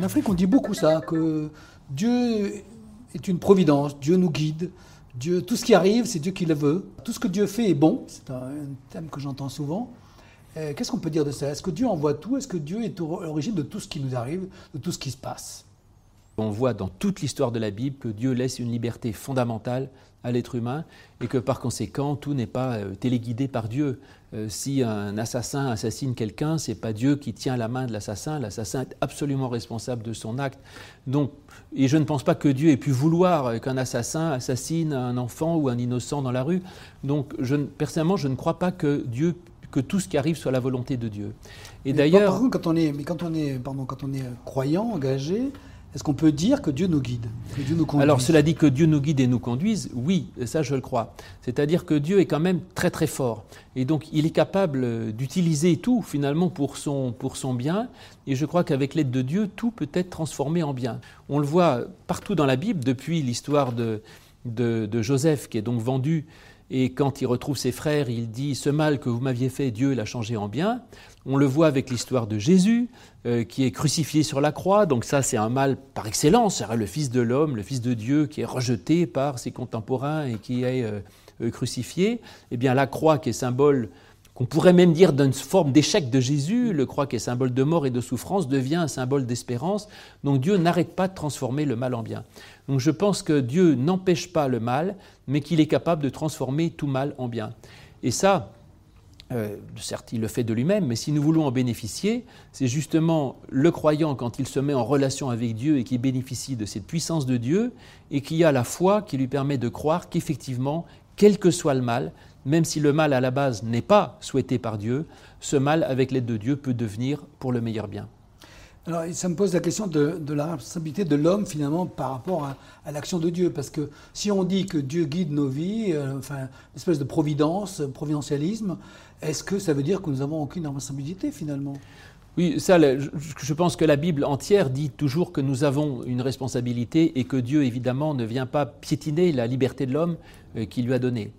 En Afrique, on dit beaucoup ça, que Dieu est une providence, Dieu nous guide, tout ce qui arrive, c'est Dieu qui le veut. Tout ce que Dieu fait est bon, c'est un, thème que j'entends souvent. Euh, qu'est-ce qu'on peut dire de ça? Est-ce que Dieu envoie tout? Est-ce que Dieu est à l'origine de tout ce qui nous arrive, de tout ce qui se passe? On voit dans toute l'histoire de la Bible que Dieu laisse une liberté fondamentale à l'être humain et que par conséquent tout n'est pas euh, téléguidé par Dieu. Euh, si un assassin assassine quelqu'un, c'est pas Dieu qui tient la main de l'assassin, l'assassin est absolument responsable de son acte. Donc, et je ne pense pas que Dieu ait pu vouloir qu'un assassin assassine un enfant ou un innocent dans la rue. Donc, je, personnellement, je ne crois pas que Dieu que tout ce qui arrive soit la volonté de Dieu. Et d'ailleurs, quand on est, mais quand on est, pardon, quand on est croyant, engagé, est-ce qu'on peut dire que Dieu nous guide Alors cela dit que Dieu nous guide et nous conduise, oui, ça je le crois. C'est-à-dire que Dieu est quand même très très fort. Et donc il est capable d'utiliser tout finalement pour son, pour son bien. Et je crois qu'avec l'aide de Dieu, tout peut être transformé en bien. On le voit partout dans la Bible, depuis l'histoire de, de, de Joseph qui est donc vendu et quand il retrouve ses frères, il dit Ce mal que vous m'aviez fait, Dieu l'a changé en bien. On le voit avec l'histoire de Jésus, euh, qui est crucifié sur la croix. Donc, ça, c'est un mal par excellence. Le Fils de l'homme, le Fils de Dieu, qui est rejeté par ses contemporains et qui est euh, euh, crucifié. Eh bien, la croix, qui est symbole qu'on pourrait même dire d'une forme d'échec de Jésus, le croix qui est symbole de mort et de souffrance devient un symbole d'espérance. Donc Dieu n'arrête pas de transformer le mal en bien. Donc je pense que Dieu n'empêche pas le mal, mais qu'il est capable de transformer tout mal en bien. Et ça, euh, certes, il le fait de lui-même, mais si nous voulons en bénéficier, c'est justement le croyant quand il se met en relation avec Dieu et qui bénéficie de cette puissance de Dieu et qui a la foi qui lui permet de croire qu'effectivement, quel que soit le mal, même si le mal à la base n'est pas souhaité par Dieu, ce mal, avec l'aide de Dieu, peut devenir pour le meilleur bien. Alors, ça me pose la question de, la responsabilité de l'homme, finalement, par rapport à, l'action de Dieu. Parce que si on dit que Dieu guide nos vies, euh, enfin, une espèce de providence, providentialisme, est-ce que ça veut dire que nous n'avons aucune responsabilité, finalement? Oui, ça, je pense que la Bible entière dit toujours que nous avons une responsabilité et que Dieu, évidemment, ne vient pas piétiner la liberté de l'homme euh, qu'il lui a donnée.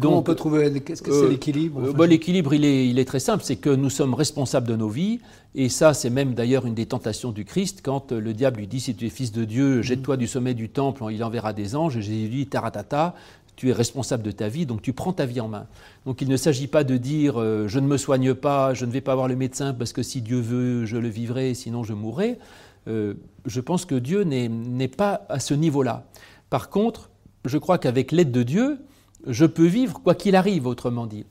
Comment on peut trouver Qu'est-ce que c'est euh, l'équilibre euh, L'équilibre, il est, il est, très simple, c'est que nous sommes responsables de nos vies, et ça, c'est même d'ailleurs une des tentations du Christ, quand le diable lui dit si tu es fils de Dieu, jette-toi du sommet du temple, il enverra des anges. Et Jésus dit taratata, tu es responsable de ta vie, donc tu prends ta vie en main. Donc il ne s'agit pas de dire je ne me soigne pas, je ne vais pas voir le médecin parce que si Dieu veut, je le vivrai, sinon je mourrai. je pense que Dieu n'est pas à ce niveau-là. Par contre, je crois qu'avec l'aide de Dieu, je peux vivre quoi qu'il arrive, autrement dit.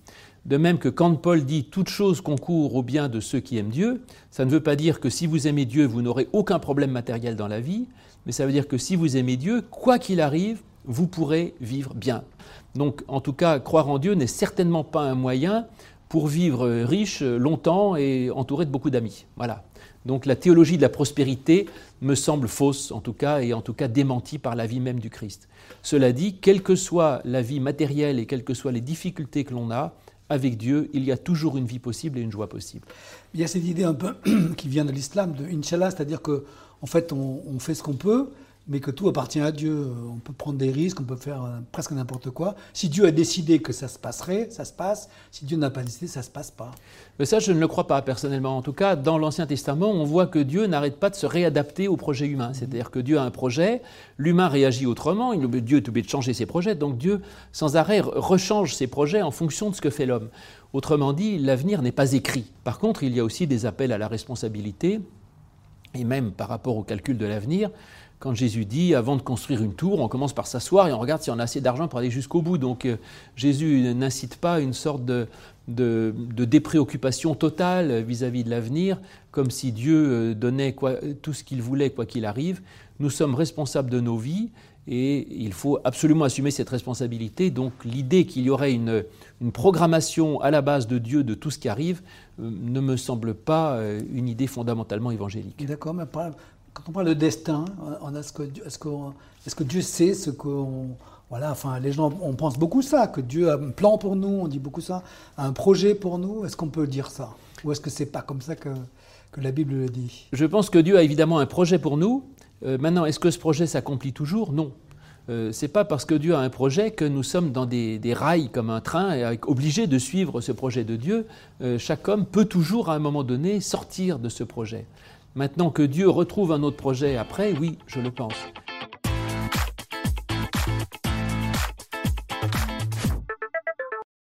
De même que quand Paul dit toute chose concourt au bien de ceux qui aiment Dieu, ça ne veut pas dire que si vous aimez Dieu, vous n'aurez aucun problème matériel dans la vie, mais ça veut dire que si vous aimez Dieu, quoi qu'il arrive, vous pourrez vivre bien. Donc en tout cas, croire en Dieu n'est certainement pas un moyen pour vivre riche longtemps et entouré de beaucoup d'amis. Voilà. Donc la théologie de la prospérité me semble fausse en tout cas et en tout cas démentie par la vie même du Christ. Cela dit, quelle que soit la vie matérielle et quelles que soient les difficultés que l'on a, avec Dieu, il y a toujours une vie possible et une joie possible. Il y a cette idée un peu qui vient de l'islam, de Inch'Allah, c'est-à-dire qu'en en fait, on, fait ce qu'on peut, mais que tout appartient à Dieu. On peut prendre des risques, on peut faire euh, presque n'importe quoi. Si Dieu a décidé que ça se passerait, ça se passe. Si Dieu n'a pas décidé, ça ne se passe pas. Mais ça, je ne le crois pas personnellement. En tout cas, dans l'Ancien Testament, on voit que Dieu n'arrête pas de se réadapter au projet humain. Mhm. C'est-à-dire que Dieu a un projet, l'humain réagit autrement, Dieu est obligé de changer ses projets, donc Dieu, sans arrêt, rechange ses projets en fonction de ce que fait l'homme. Autrement dit, l'avenir n'est pas écrit. Par contre, il y a aussi des appels à la responsabilité, et même par rapport au calcul de l'avenir, quand Jésus dit, avant de construire une tour, on commence par s'asseoir et on regarde si on a assez d'argent pour aller jusqu'au bout. Donc euh, Jésus n'incite pas une sorte de, de, dépréoccupation totale vis-à-vis de l'avenir, comme si Dieu euh, donnait tout ce qu'il voulait, quoi qu'il arrive. Nous sommes responsables de nos vies et il faut absolument assumer cette responsabilité. Donc l'idée qu'il y aurait une, programmation à la base de Dieu de tout ce qui arrive euh, ne me semble pas une idée fondamentalement évangélique. D'accord, mais quand on parle de destin, est-ce que, est que, est que, Dieu sait ce qu'on. Voilà, enfin, les gens, on pense beaucoup ça, que Dieu a un plan pour nous, on dit beaucoup ça, un projet pour nous. Est-ce qu'on peut dire ça? Ou est-ce que c'est pas comme ça que, que, la Bible le dit? Je pense que Dieu a évidemment un projet pour nous. Euh, maintenant, est-ce que ce projet s'accomplit toujours? Non. Euh, c'est pas parce que Dieu a un projet que nous sommes dans des, rails comme un train et obligés de suivre ce projet de Dieu. Euh, chaque homme peut toujours à un moment donné sortir de ce projet. Maintenant que Dieu retrouve un autre projet après, oui, je le pense.